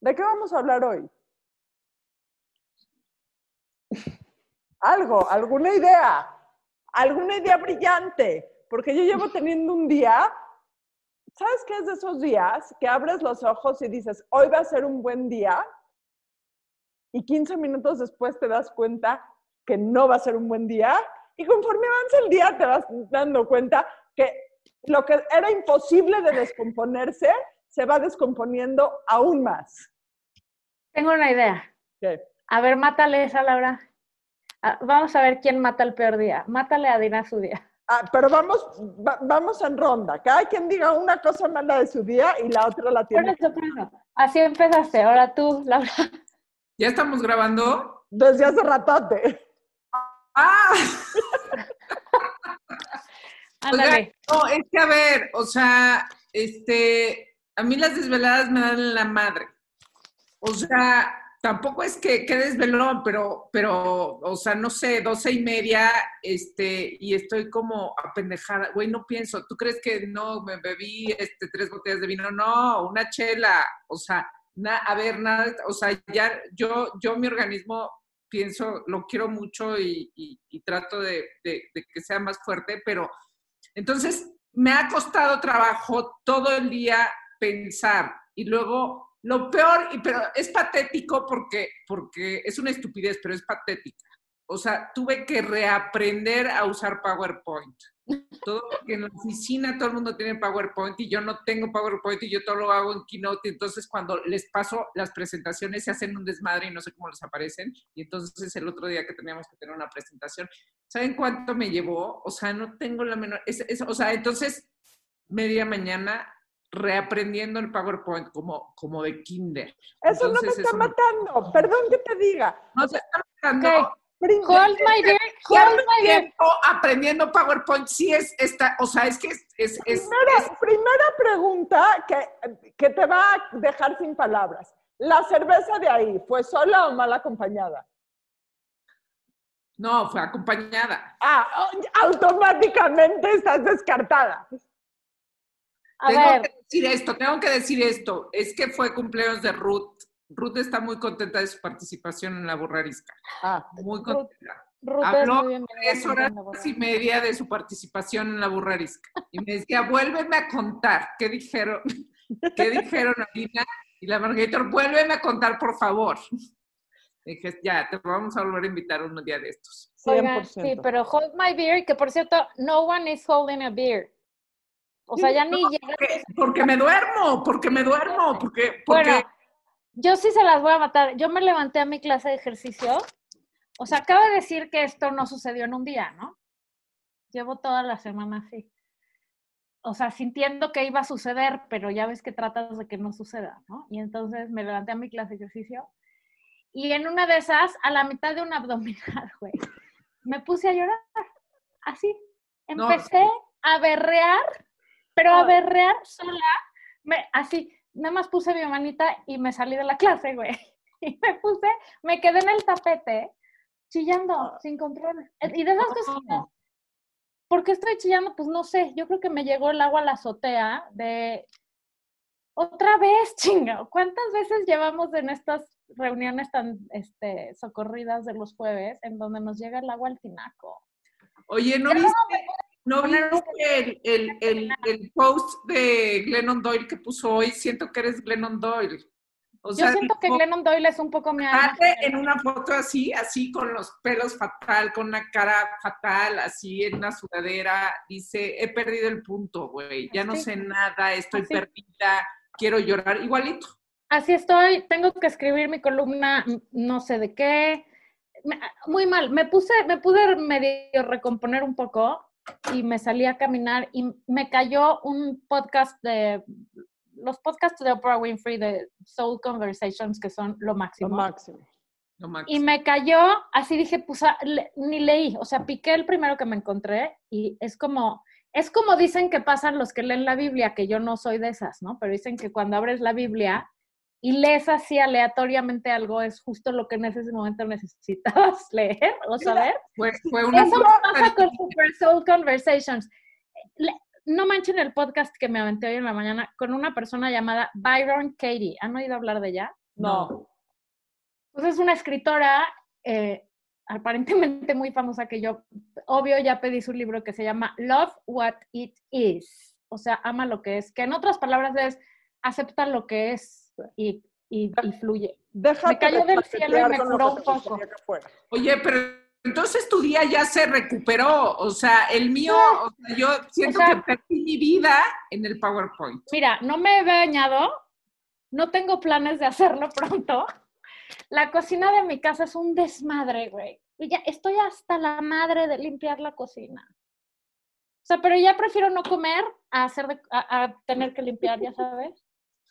¿De qué vamos a hablar hoy? Algo, alguna idea, alguna idea brillante, porque yo llevo teniendo un día, ¿sabes qué es de esos días que abres los ojos y dices, hoy va a ser un buen día? Y 15 minutos después te das cuenta que no va a ser un buen día. Y conforme avanza el día te vas dando cuenta que lo que era imposible de descomponerse se va descomponiendo aún más. Tengo una idea. ¿Qué? A ver, mátale esa, Laura. Ah, vamos a ver quién mata el peor día. Mátale a Dina su día. Ah, pero vamos, va- vamos en ronda. Cada quien diga una cosa mala de su día y la otra la Por tiene. eso, por eso. Así empezaste. Ahora tú, Laura. ¿Ya estamos grabando? Desde hace ratote. ¡Ah! Ándale. No, es que a ver, o sea, este, a mí las desveladas me dan la madre. O sea, tampoco es que, que desvelón, pero, pero, o sea, no sé, doce y media, este, y estoy como apendejada. Güey, no pienso, ¿tú crees que no me bebí este, tres botellas de vino? No, una chela. O sea, na- a ver, nada, o sea, ya yo, yo mi organismo pienso, lo quiero mucho y, y- y trato de- de que sea más fuerte, pero entonces me ha costado trabajo todo el día pensar y luego lo peor, y, pero es patético porque, porque es una estupidez, pero es patética. O sea, tuve que reaprender a usar PowerPoint. Todo, porque en la oficina todo el mundo tiene PowerPoint y yo no tengo PowerPoint y yo todo lo hago en Keynote. Entonces, cuando les paso las presentaciones, se hacen un desmadre y no sé cómo les aparecen. Y entonces, el otro día que teníamos que tener una presentación, ¿saben cuánto me llevó? O sea, no tengo la menor. es- es- o sea, entonces, media mañana reaprendiendo el PowerPoint como, como de kinder. Eso no me Entonces, está me- matando. Perdón que te diga. No se está matando. Ok. Prin- Hold my. Ya Hold my aprendiendo PowerPoint, sí es esta, o sea, es que es, es, es- Primera, primera pregunta que, que te va a dejar sin palabras. ¿La cerveza de ahí fue sola o mal acompañada? no, fue acompañada. Ah, automáticamente estás descartada. A tengo ver, decir esto, tengo que decir esto, es que fue cumpleaños de Ruth. Ruth está muy contenta de su participación en la burrarisca, Ah, muy contenta. Ruth Habló muy bien. tres horas y media de su participación en la burrarisca. Y me decía, vuélveme a contar, ¿qué dijeron? ¿Qué dijeron, Alina? Y la Margarita, vuélveme a contar, por favor. Dije, ya, te vamos a volver a invitar un día de estos. 100%. Oigan, sí, pero hold my beer, que por cierto, no one is holding a beer. O sea, ya ni llega. Porque, porque me duermo, porque me duermo, porque, porque Bueno, yo sí se las voy a matar. Yo me levanté a mi clase de ejercicio. O sea, acabo de decir que esto no sucedió en un día, ¿no? Llevo toda la semana así. O sea, sintiendo que iba a suceder, pero ya ves que tratas de que no suceda, ¿no? Y entonces me levanté a mi clase de ejercicio. Y en una de esas, a la mitad de un abdominal, güey, me puse a llorar. Así. No, Empecé a berrear, pero a berrear sola. Me, así, nada más puse mi manita y me salí de la clase, güey. Y me puse, me quedé en el tapete chillando sin control. Y de esas cosas, No. ¿por qué estoy chillando? Pues no sé, yo creo que me llegó el agua a la azotea de otra vez, chinga. ¿Cuántas veces llevamos en estas reuniones tan este, socorridas de los jueves en donde nos llega el agua al tinaco? Oye, ¿no Ya no viste, ¿no viste el, el, el, el post de Glennon Doyle que puso hoy? Siento que eres Glennon Doyle. O Yo siento que Glennon Doyle es un poco mi alma. en una foto así, así con los pelos fatal, con una cara fatal, así en una sudadera, dice, he perdido el punto, güey, ya no sé nada, estoy Así. perdida, quiero llorar, igualito. Así estoy, tengo que escribir mi columna, no sé de qué. Muy mal, me puse, me pude medio recomponer un poco y me salí a caminar y me cayó un podcast de los podcasts de Oprah Winfrey de Soul Conversations que son lo Lo máximo. máximo. No, Max. Y me cayó, así dije, pues ah, le- ni leí, o sea, piqué el primero que me encontré y es como, es como dicen que pasan los que leen la Biblia, que yo no soy de esas, ¿no? Pero dicen que cuando abres la Biblia y lees así aleatoriamente algo, es justo lo que en ese momento necesitabas leer o saber. Fue, fue una Eso me pasa con Super Soul Conversations. Le- no manchen el podcast que me aventé hoy en la mañana con una persona llamada Byron Katie. ¿Han oído hablar de ella? No. Pues es una escritora eh, aparentemente muy famosa que yo, obvio, ya pedí su libro que se llama Love What It Is. O sea, ama lo que es. Que en otras palabras es acepta lo que es y, y, y fluye. Déjate Me cayó de del cielo y me curó un poco. Oye, pero entonces tu día ya se recuperó. O sea, el mío, o sea, yo siento O sea- que perdí mi vida en el PowerPoint. Mira, no me he bañado, no tengo planes de hacerlo pronto. La cocina de mi casa es un desmadre, güey. Y ya estoy hasta la madre de limpiar la cocina. O sea, pero ya prefiero no comer a, hacer de- a, a tener que limpiar, ya sabes.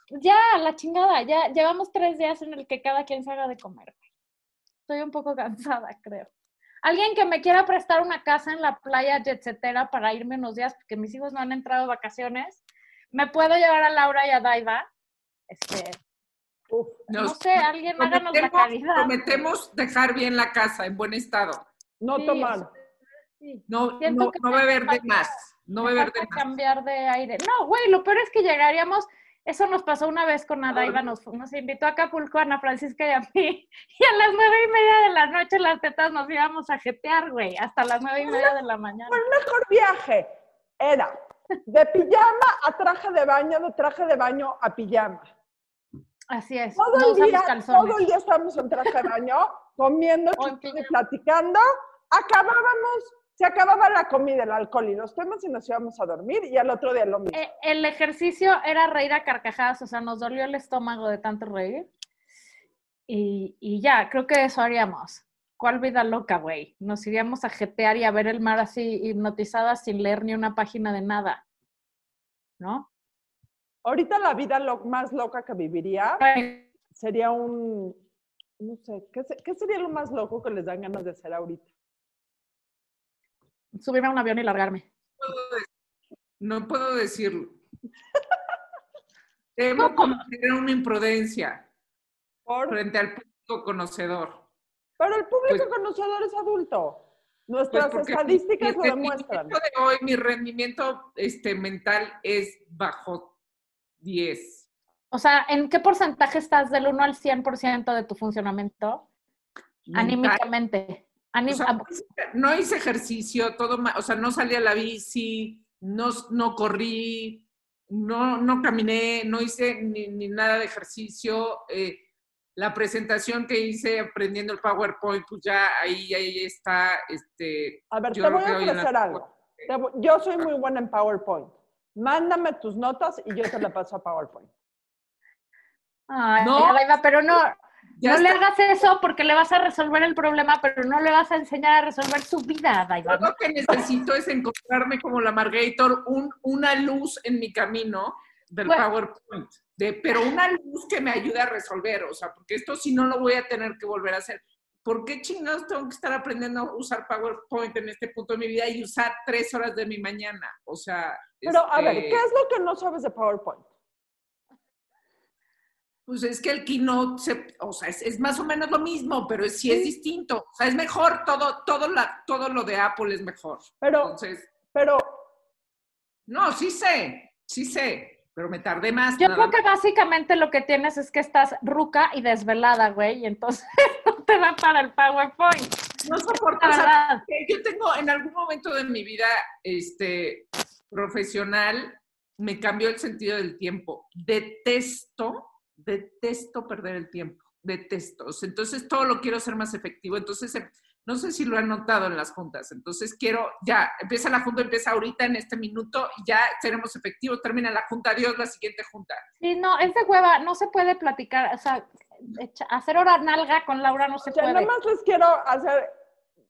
Ya, la chingada, ya llevamos tres días en el que cada quien se haga de comer. Estoy un poco cansada, creo. Alguien que me quiera prestar una casa en la playa jetsetera para irme unos días, porque mis hijos no han entrado de vacaciones, me puedo llevar a Laura y a Daiva. Este, Uf, no Nos sé, alguien háganos la caridad. prometemos dejar bien la casa en buen estado. no Sí, tomar. Sí. No, no, no beber de más. No beber de más. cambiar de aire. No, güey, lo peor es que llegaríamos, eso nos pasó una vez con Adaiva, nos, nos invitó a Acapulco, a Ana Francisca y a mí, y a las nueve y media de la noche las tetas nos íbamos a jetear, güey, hasta las nueve y media de la mañana. El mejor viaje era de pijama a traje de baño, de traje de baño a pijama. Así es, Todo no el día, todo el día estábamos en traje de baño, comiendo, platicando. Acabábamos, se acababa la comida, el alcohol y los temas y nos íbamos a dormir y al otro día lo mismo. Eh, el ejercicio era reír a carcajadas, o sea, nos dolió el estómago de tanto reír. Y, y ya, creo que eso haríamos. ¿Cuál vida loca, güey? Nos iríamos a jetear y a ver el mar así hipnotizadas sin leer ni una página de nada. ¿No? Ahorita la vida lo más loca que viviría sería un, no sé, ¿qué, se- qué sería lo más loco que les dan ganas de hacer ahorita? Subirme a un avión y largarme. No puedo decirlo. Temo cometer una imprudencia Por- frente al público conocedor. Pero el público Pues- conocedor es adulto. Pues Nuestras estadísticas lo demuestran. de hoy, mi rendimiento este, mental es bajo 10. O sea, ¿en qué porcentaje estás del 1 al 100% de tu funcionamiento? Mental. Anímicamente. Aní- O sea, no hice- ejercicio, todo o sea, no salí a la bici, no, no corrí, no, no caminé, no hice ni, ni nada de ejercicio. eh, la presentación que hice aprendiendo el PowerPoint, pues ya ahí, ahí está. Este, A ver, yo te voy a ofrecer algo. Voy- Yo soy muy buena en PowerPoint. Mándame tus notas y yo te la paso a PowerPoint. Ay, No. Pero no, ya no le hagas eso porque le vas a resolver el problema, pero no le vas a enseñar a resolver su vida, Adaiva. Lo que necesito es encontrarme como la Margator, un, una luz en mi camino del Bueno. PowerPoint. De, pero una luz que me ayude a resolver, o sea, porque esto si no lo voy a tener que volver a hacer. ¿Por qué chingados tengo que estar aprendiendo a usar PowerPoint en este punto de mi vida y usar tres horas de mi mañana? O sea, Pero, a ver, este, ¿qué es lo que no sabes de PowerPoint? Pues es que el keynote, se- o sea, es, es más o menos lo mismo, pero es, sí es distinto. O sea, es mejor, todo, todo, la, todo lo de Apple es mejor. Pero, Entonces, pero, No, sí sé, sí sé, pero me tardé más. Yo creo que básicamente lo que tienes es que estás ruca y desvelada, güey, y entonces no te va para el PowerPoint. No soporto, La verdad. que yo tengo en algún momento de mi vida este, profesional, me cambió el sentido del tiempo. Detesto, detesto perder el tiempo, detesto. Entonces todo lo quiero hacer más efectivo. Entonces, eh, no sé si lo han notado en las juntas. Entonces quiero, ya, empieza la junta, empieza ahorita en este minuto y ya seremos efectivos. Termina la junta, adiós, la siguiente junta. Sí, no, es de hueva, no se puede platicar, o sea, echa- hacer hora nalga con Laura no se o sea, puede. nada más les quiero hacer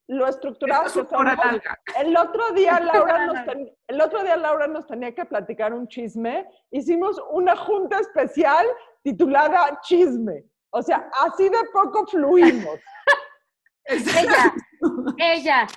lo estructurado que es somos. larga. El otro día Laura nos ten- el otro día Laura nos tenía que platicar un chisme. Hicimos una junta especial titulada Chisme. O sea, así de poco fluimos. Ella, ella,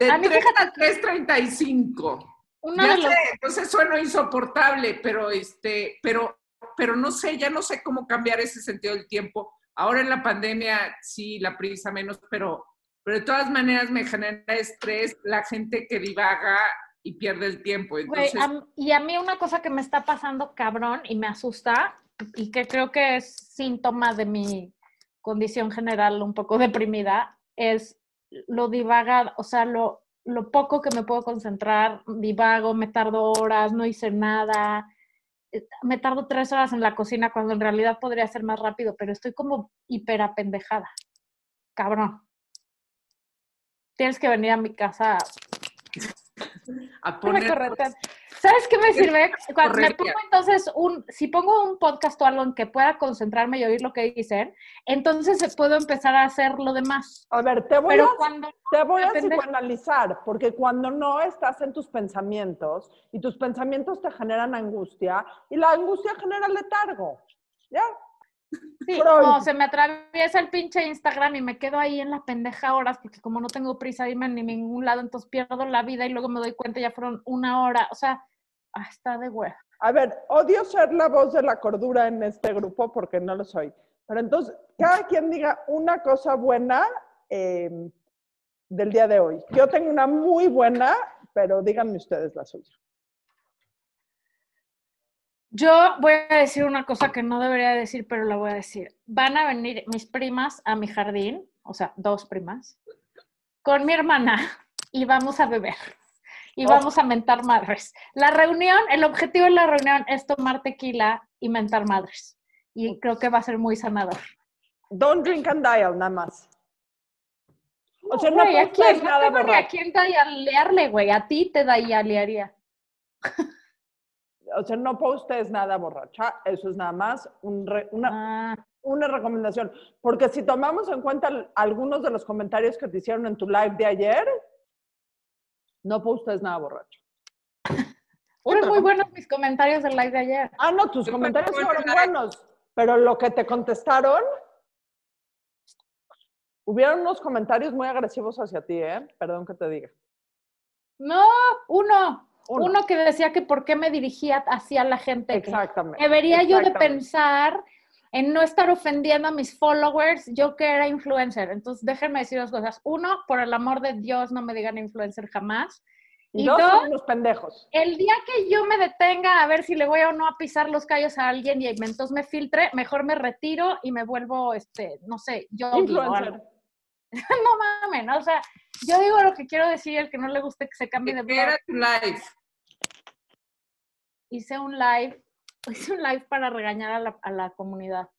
De A mí, 3 fíjate a 3.35. uno Ya sé, entonces sueno insoportable, pero este, pero, pero no sé, ya no sé cómo cambiar ese sentido del tiempo. Ahora en la pandemia sí, la prisa menos, pero, pero de todas maneras me genera estrés la gente que divaga y pierde el tiempo. Entonces, a m- y a mí una cosa que me está pasando cabrón y me asusta y que creo que es síntoma de mi condición general un poco deprimida, es lo divaga, o sea, lo, lo poco que me puedo concentrar, divago, me tardo horas, no hice nada, eh, me tardo tres horas en la cocina cuando en realidad podría ser más rápido, pero estoy como hiperapendejada. Cabrón. Tienes que venir a mi casa A poner. ¿Sabes qué me sirve? Cuando me pongo entonces un, si pongo un podcast o algo en que pueda concentrarme y oír lo que dicen, entonces puedo empezar a hacer lo demás. A ver, te voy, Pero a, cuando te voy a psicoanalizar, porque cuando no estás en tus pensamientos y tus pensamientos te generan angustia y la angustia genera letargo. ¿Ya? Sí, Freud. o se me atraviesa el pinche Instagram y me quedo ahí en la pendeja horas porque como no tengo prisa de irme ni ningún lado, entonces pierdo la vida y luego me doy cuenta ya fueron una hora. O sea, está de huevo. A ver, odio ser la voz de la cordura en este grupo porque no lo soy. Pero entonces, cada quien diga una cosa buena eh, del día de hoy. Yo tengo una muy buena, pero díganme ustedes la suya. Yo voy a decir una cosa que no debería decir, pero la voy a decir. Van a venir mis primas a mi jardín, o sea, dos primas, con mi hermana y vamos a beber. Y Oh. vamos a mentar madres. La reunión, el objetivo de la reunión es tomar tequila y mentar madres. Y creo que va a ser muy sanador. Don't drink and dial, nada más. O sea, no ¿a quién? No nada tengo ni a quién dialearle, güey. A ti te dialearía. O sea, no postes nada borracha. Eso es nada más un re- una, Ah, una recomendación. Porque si tomamos en cuenta algunos de los comentarios que te hicieron en tu live de ayer, no postes nada borracho. fueron muy buenos mis comentarios del live de ayer. Ah, no, tus Yo comentarios fueron buenos, pero lo que te contestaron, hubieron unos comentarios muy agresivos hacia ti, ¿eh? Perdón que te diga. No, uno. Uno. Uno, que decía que por qué me dirigía hacia la gente. que Exactamente. Debería yo de pensar en no estar ofendiendo a mis followers, yo que era influencer. Entonces, déjenme decir dos cosas. Uno, por el amor de Dios, no me digan influencer jamás. Y dos, unos pendejos. el día que yo me detenga a ver si le voy o no a pisar los callos a alguien y entonces me filtre, mejor me retiro y me vuelvo, este, no sé, yo Influencer. No mames, ¿no? o sea, yo digo lo que quiero decir, el que no le guste que se cambie de ¿Qué blog. era tu live? hice un live, hice un live para regañar a la, a la comunidad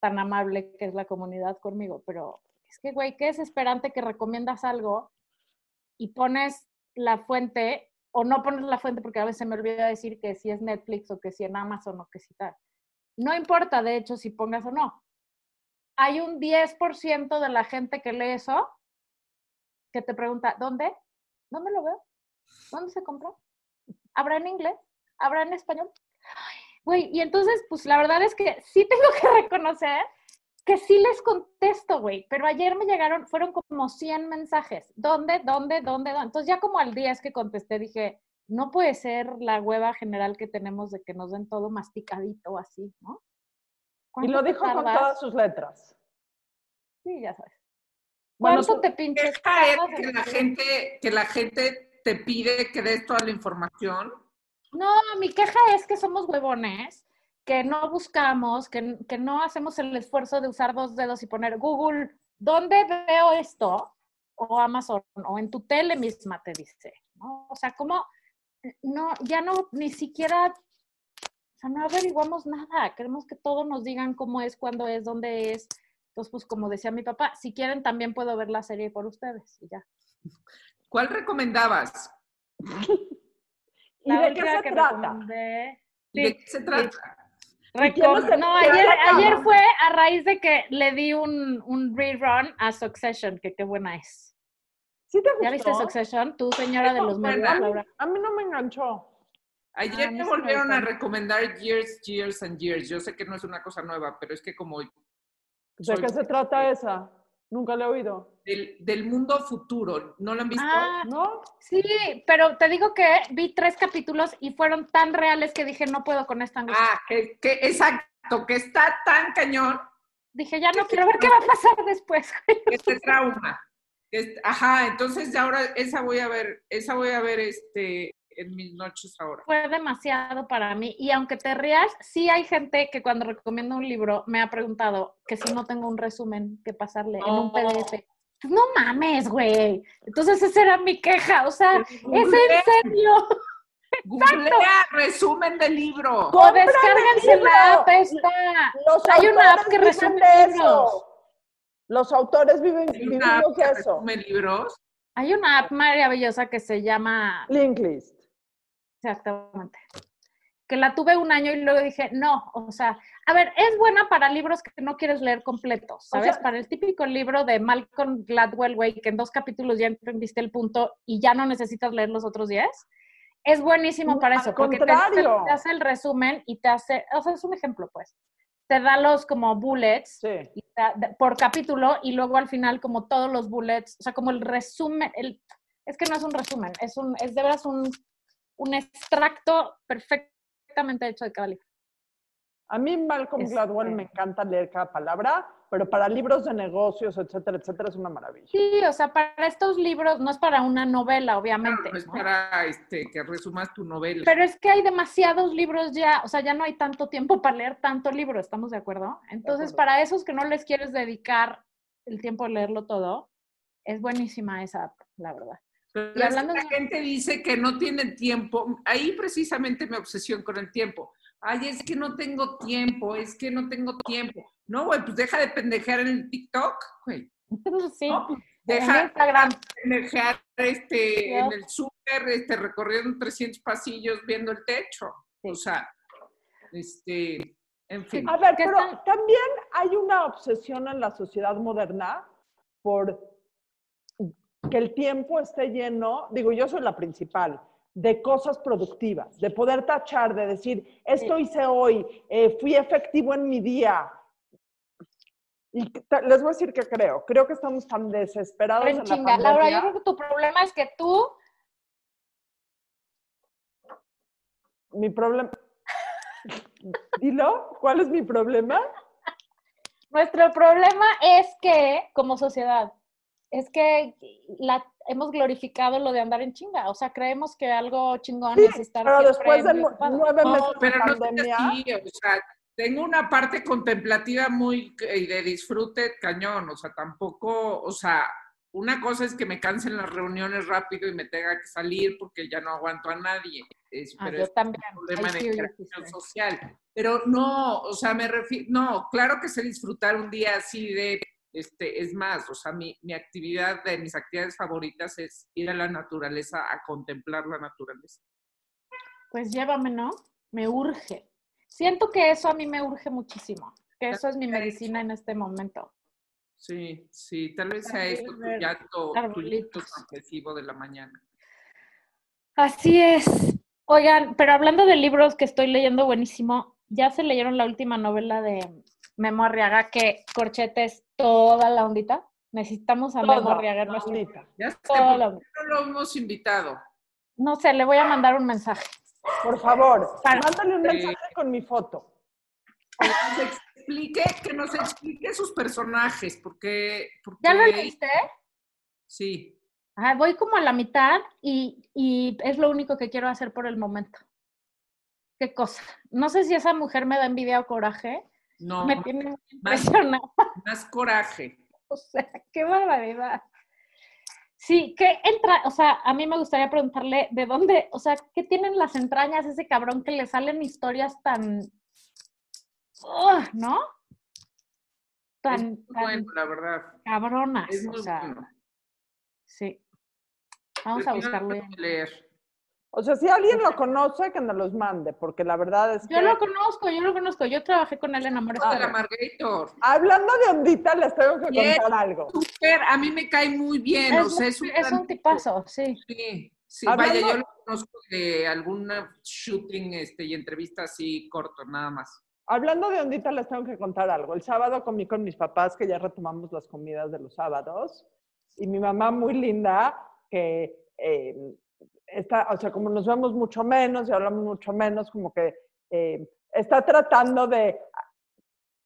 tan amable que es la comunidad conmigo, pero es que, güey, qué desesperante que recomiendas algo y pones la fuente o no pones la fuente porque a veces me olvida decir que si es Netflix o que si en Amazon o que si tal. No importa, de hecho, si pongas o no. Hay un 10% de la gente que lee eso que te pregunta, ¿dónde? ¿Dónde lo veo? ¿Dónde se compra? ¿Habrá en inglés? ¿Habrá en español? Güey, y entonces, pues la verdad es que sí tengo que reconocer que sí les contesto, güey, pero ayer me llegaron, fueron como 100 mensajes. ¿Dónde, dónde, dónde, dónde? Entonces ya como al 10 que contesté dije, no puede ser la hueva general que tenemos de que nos den todo masticadito así, ¿no? Y lo ¿Cuánto te dijo con todas sus letras. Sí, ya sabes. Bueno, ¿Cuánto te pinches? Es que la gente, que la gente te pide que des toda la información. No, mi queja es que somos huevones, que no buscamos, que, que no hacemos el esfuerzo de usar dos dedos y poner Google, ¿dónde veo esto? O Amazon, o en tu tele misma te dice, ¿no? O sea, como, no, ya no, ni siquiera, o sea, no averiguamos nada, queremos que todo nos digan cómo es, cuándo es, dónde es. Entonces, pues como decía mi papá, si quieren también puedo ver la serie por ustedes y ya. ¿Cuál recomendabas? ¿Y de qué se que trata? recomendé- ¿Y ¿De qué se trata? ¿Y quién es Recom- no, ayer, ayer fue a raíz de que le di un, un rerun a Succession, que qué buena es. ¿Sí te gustó? ¿Ya viste Succession? Tú, señora de los medios, Laura. A mí no me enganchó. Ayer a mí me sí me volvieron a recomendar Years, Years and Years. Yo sé que no es una cosa nueva, pero es que como ¿De Soy- qué se trata esa? Nunca la he oído. Del, del mundo futuro, ¿no lo han visto? Ah, ¿No? sí, pero te digo que vi tres capítulos y fueron tan reales que dije, no puedo con esta angustia. Ah, que, que- exacto, que está tan cañón Dije, ya no quiero ver qué va a pasar después. este trauma. Ajá, entonces ya ahora esa voy a ver, esa voy a ver este en mis noches ahora. Fue demasiado para mí. Y aunque te rías, sí hay gente que cuando recomiendo un libro me ha preguntado que si no tengo un resumen que pasarle en un No. PDF. No mames, güey. Entonces esa era mi queja. O sea, es en serio. Googlea resumen del libro. O ¡Compra el descárguense libro! la app esta. Los Hay una app que resume de libros. eso. Los autores viven, Hay una app vivimos de eso. libros. Hay una app maravillosa que se llama Linklist. Exactamente. Que la tuve un año y luego dije, no, o sea, a ver, es buena para libros que no quieres leer completos, O ¿sabes? sea- para el típico libro de Malcolm Gladwell, güey, que en dos capítulos ya entendiste el punto y ya no necesitas leer los otros 10. Es buenísimo para eso, porque te, te- contrario. te hace el resumen y te hace, o sea, es un ejemplo, pues. Te da los como bullets Sí. y te da- de- por capítulo y luego al final como todos los bullets, o sea, como el resumen, el, es que no es un resumen, es, un, es de veras un, un extracto perfectamente hecho de cada libro. A mí Malcolm Este- Gladwell me encanta leer cada palabra, pero para libros de negocios, etcétera, etcétera, es una maravilla. Sí, o sea, para estos libros, no es para una novela, obviamente, no es ¿no? para este, que resumas tu novela. pero es que hay demasiados libros ya, o sea, ya no hay tanto tiempo para leer tanto libro, ¿estamos de acuerdo? Entonces, acuerdo. para esos que no les quieres dedicar el tiempo de leerlo todo, es buenísima esa app, la verdad. Pero Y hablando la de- gente dice que no tiene tiempo. Ahí precisamente mi obsesión con el tiempo. Ay, es que no tengo tiempo, es que no tengo tiempo. No, güey, pues deja de pendejear en el TikTok, güey. Sí, No, pues en deja Instagram. de pendejear este, en el súper, este, recorriendo 300 pasillos viendo el techo. Sí. O sea, este, en fin. A ver, ¿Qué pero están- también hay una obsesión en la sociedad moderna por que el tiempo esté lleno, digo, yo soy la principal, de cosas productivas, de poder tachar, de decir, esto hice hoy, eh, fui efectivo en mi día. Y les voy a decir que creo, creo que estamos tan desesperados En en la chinga. Laura, yo creo que tu problema es que tú, Mi problema... Dilo, ¿cuál es mi problema? nuestro problema es que, como sociedad, es que la, hemos glorificado lo de andar en chinga. O sea, creemos que algo chingón Sí, es estar pero después de nueve meses No, de pero no es pandemia... así, o sea, tengo una parte contemplativa muy y de disfrute cañón, o sea, tampoco, o sea, una cosa es que me cansen las reuniones rápido y me tenga que salir porque ya no aguanto a nadie, es, Ah, pero yo es también. un problema de interacción sister. social. Pero no, o sea, me refiero, no, claro que sé disfrutar un día así de, este, es más, o sea, mi, mi actividad, de mis actividades favoritas es ir a la naturaleza, a contemplar la naturaleza. Pues llévame, ¿no? Me urge. Siento que eso a mí me urge muchísimo. Que eso es mi medicina en este momento. Sí, sí, tal vez sea esto tu llanto, tu llanto de la mañana. Así es. Oigan, pero hablando de libros que estoy leyendo buenísimo, ya se leyeron la última novela de Memo Arriaga, que corchetes toda la ondita. Necesitamos a Memo Toda Arriaga nuestro- ondita. Ya sé, ¿por qué no lo hemos invitado? No sé, le voy a mandar un mensaje. Por favor, Para- mándale un Sí. mensaje con mi foto. Que nos explique, que nos explique sus personajes, porque, porque ¿Ya lo leíste? sí, Ah, voy como a la mitad y, y es lo único que quiero hacer por el momento. Qué cosa. No sé si esa mujer me da envidia o coraje. No, Me tiene muy más- impresionada. más coraje. O sea, qué barbaridad. Sí, que entra, o sea, a mí me gustaría preguntarle de dónde, o sea, ¿qué tienen las entrañas ese cabrón que le salen historias tan, ¡Ugh! ¿no? Es Tan, bueno, la verdad. cabronas, Es o sea, bueno. sí. Vamos a buscarlo. leer. O sea, si alguien lo conoce, que nos los mande, porque la verdad es que... Yo lo conozco, yo lo conozco, yo trabajé con él en Amores Ah, la Margator. Hablando de ondita, les tengo que Bien. contar algo. Súper, a mí me cae muy bien, o Es, sea, un- es un, es un tipazo, sí. Sí, sí, Hablando- vaya, yo lo conozco de algún shooting este, y entrevista así corto, nada más. Hablando de ondita, les tengo que contar algo. El sábado comí con mis papás, que ya retomamos las comidas de los sábados, y mi mamá muy linda, que eh, está, o sea, como nos vemos mucho menos y hablamos mucho menos, como que eh, está tratando de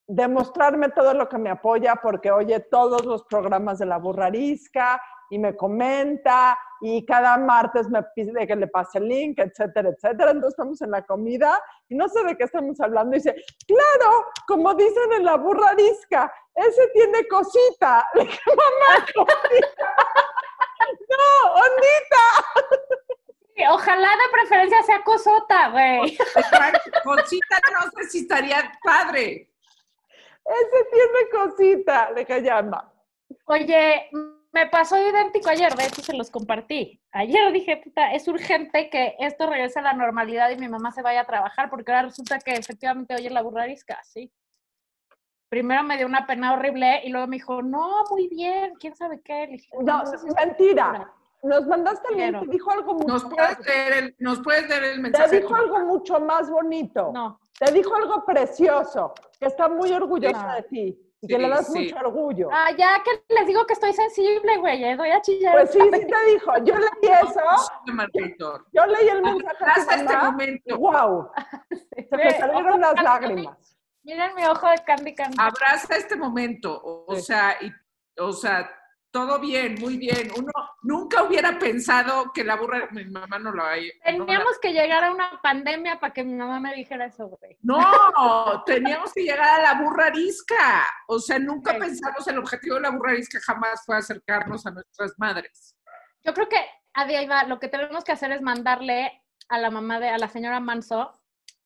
demostrarme todo lo que me apoya porque oye todos los programas de la burrarisca y me comenta y cada martes me pide que le pase el link, etcétera, etcétera. Entonces estamos en la comida y no sé de qué estamos hablando. Y dice, claro, como dicen en la burrarisca, ese tiene cosita. Le dije, mamá, cosita. no, ondita. Ojalá de preferencia sea cosota, güey. Cosita, no sé si estaría padre. Ese tiene cosita, le llama. Oye, me pasó idéntico ayer, de hecho se los compartí. Ayer dije, puta, es urgente que esto regrese a la normalidad y mi mamá se vaya a trabajar, porque ahora resulta que efectivamente oye la burrarisca, sí. Primero me dio una pena horrible y luego me dijo, no, muy bien, quién sabe qué. Le dije, No, "No, mentira. Nos mandaste el link Quiero. y dijo algo mucho ¿Nos puedes leer el, nos puedes leer el Te mensaje? dijo algo mucho más bonito. No, Te dijo algo precioso, que está muy orgullosa de ti y que le das sí. mucho orgullo. ah, ya que les digo que estoy sensible, güey, ya doy a chillar. Pues sí, sí te dijo. Yo leí eso, Margarito. yo leí el mensaje de Hasta este momento. ¡Wow! Se me salieron las lágrimas. Miren mi ojo de Candy Candy. Abraza este momento. O, o Sí. sea, y, o sea, todo bien, muy bien. Uno nunca hubiera pensado que la burra, mi mamá no lo hay. Teníamos que llegar a una pandemia para que mi mamá me dijera eso, güey. No, teníamos que llegar a la burra arisca. O sea, nunca Sí. pensamos el objetivo de la burra arisca jamás fue acercarnos a nuestras madres. Yo creo que, Adi, ahí va, lo que tenemos que hacer es mandarle a la mamá de, a la señora Manso,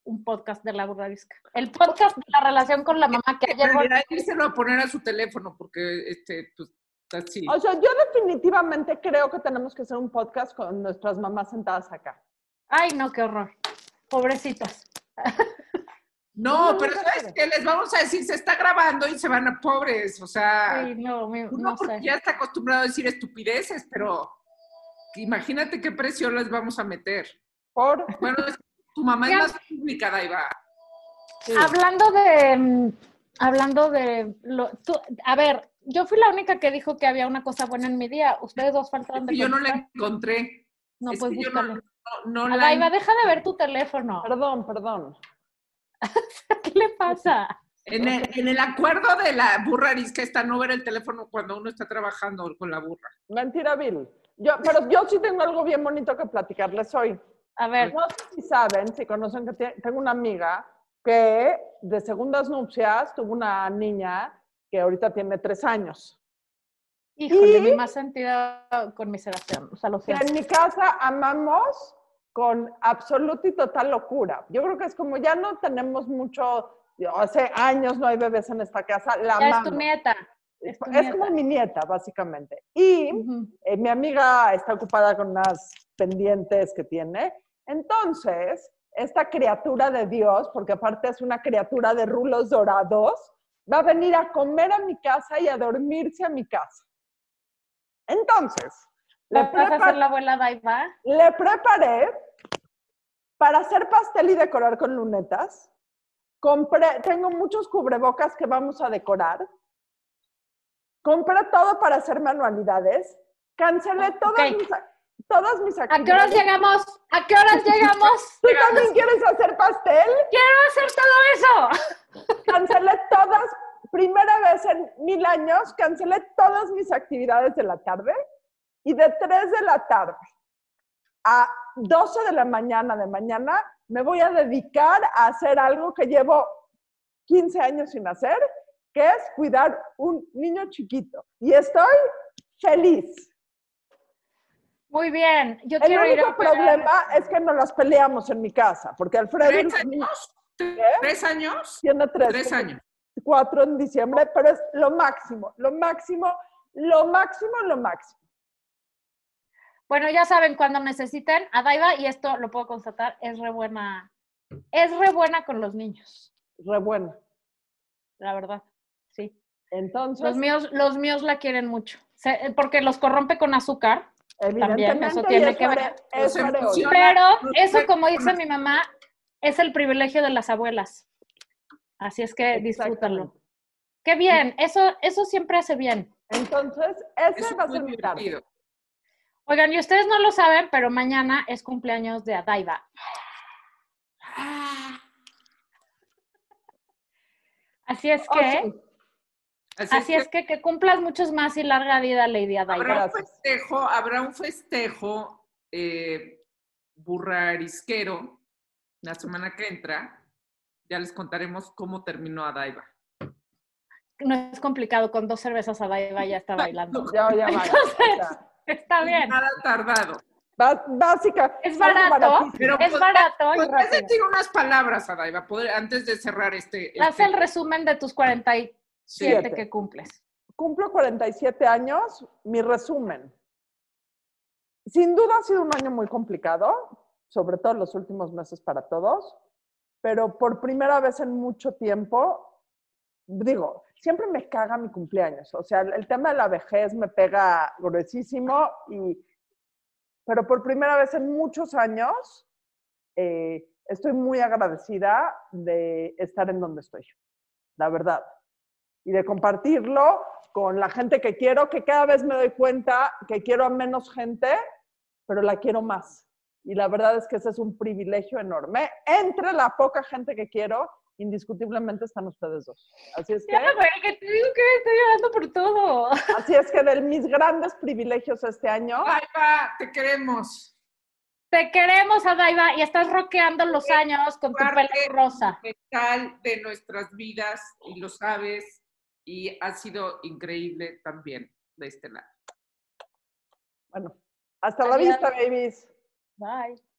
un podcast de la burrarisca. El podcast de la relación con la mamá que ayer... realidad, írselo a poner a su teléfono porque, este, pues, así. O sea, yo definitivamente creo que tenemos que hacer un podcast con nuestras mamás sentadas acá. Ay, no, qué horror. Pobrecitas. No, no, pero ¿sabes qué? Les vamos a decir, se está grabando y se van a pobres. O sea, Sí, no, mi- uno no porque sé. ya está acostumbrado a decir estupideces, pero imagínate qué precio les vamos a meter. Por Bueno, es que tu mamá es más pública, Daiva. sí. Hablando de... mm, Hablando de... Lo, tú- a ver, yo fui la única que dijo que había una cosa buena en mi día. Ustedes dos faltaron de Y yo no la encontré. No, es pues yo no, no, no la Adaiva, deja de ver tu teléfono. Perdón, perdón. ¿Qué le pasa? En el, en el acuerdo de la burra arisca está no ver el teléfono cuando uno está trabajando con la burra. Mentira, Bill. Yo, pero yo sí tengo algo bien bonito que platicarles hoy. A ver, No sé si saben, si conocen que tengo una amiga que de segundas nupcias tuvo una niña que ahorita tiene tres años. híjole, y- mi más sentida con mi Sebastián. O sea, lo Que siento. en mi casa amamos con absoluta y total locura. Yo creo que es como ya no tenemos mucho, hace años no hay bebés en esta casa, la Ya es tu nieta. Es tu Es como mi nieta, básicamente. Y eh, mi amiga está ocupada con unas pendientes que tiene. Entonces, esta criatura de Dios, porque aparte es una criatura de rulos dorados, va a venir a comer a mi casa y a dormirse a mi casa. Entonces, le, ¿Vas a prepa- hacer la abuela Daiva? le preparé para hacer pastel y decorar con lunetas. Compré, tengo muchos cubrebocas que vamos a decorar. Compré todo para hacer manualidades. Cancelé todas, Ok. mis, todas mis ¿A qué horas actividades. llegamos? ¿A qué horas llegamos? ¿Tú también quieres hacer pastel? ¡Quiero hacer todo eso! Cancelé todas, primera vez en mil años, cancelé todas mis actividades de la tarde y de 3 de la tarde a 12 de la mañana de mañana me voy a dedicar a hacer algo que llevo 15 años sin hacer, que es cuidar un niño chiquito. Y estoy feliz. Muy bien. Yo El quiero ir a único problema es que nos las peleamos en mi casa, porque Alfredo ¿Tres años? ¿Tres años? tiene tres. Tres años. cuatro en diciembre, pero es lo máximo, lo máximo, lo máximo, lo máximo. Bueno, ya saben, cuando necesiten, a Daiva, y esto lo puedo constatar, es re buena, es re buena con los niños, Re bueno. la verdad. Sí. Entonces, Los míos, los míos la quieren mucho. Porque los corrompe con azúcar. Evidentemente, eso tiene que ver. are- es Los areola. emociona. Pero eso, como dice mi mamá, es el privilegio de las abuelas. Así es que disfrútalo. Qué bien, eso, eso siempre hace bien. Entonces, ese Eso va a es ser muy mi tarde. Oigan, y ustedes no lo saben, pero mañana es cumpleaños de Adaiva. Así es Oh, que, sí. Así es que que cumplas muchos más y larga vida, Lady Adaiba. Habrá un festejo, habrá un festejo eh, burrarisquero la semana que entra. Ya les contaremos cómo terminó Adaiba. No es complicado, con dos cervezas Adaiba ya está bailando. Ya, ya, sea, Está bien. Nada tardado. ba- básica. Es barato. Pero es barato. y ¿Puedes rápido. decir unas palabras, Adaiba, poder- antes de cerrar este? Haz este- el resumen de tus 47 Siete. que cumples. Cumplo 47 años. Mi resumen. Sin duda ha sido un año muy complicado, sobre todo en los últimos meses para todos, pero por primera vez en mucho tiempo, digo, siempre me caga mi cumpleaños. O sea, el, el tema de la vejez me pega gruesísimo, y, pero por primera vez en muchos años eh, estoy muy agradecida de estar en donde estoy, la verdad. Y de compartirlo con la gente que quiero, que cada vez me doy cuenta que quiero a menos gente, pero la quiero más. Y la verdad es que ese es un privilegio enorme. Entre la poca gente que quiero, indiscutiblemente están ustedes dos. Así es que, Ya, güey, que te digo que estoy llorando por todo. así es que de mis grandes privilegios este año, Adaiba, te queremos. Te queremos, Adaiba, y estás roqueando los años con tu pelo rosa. De nuestras vidas y lo sabes y ha sido increíble también de este lado. bueno, hasta la vista, babies. Bye.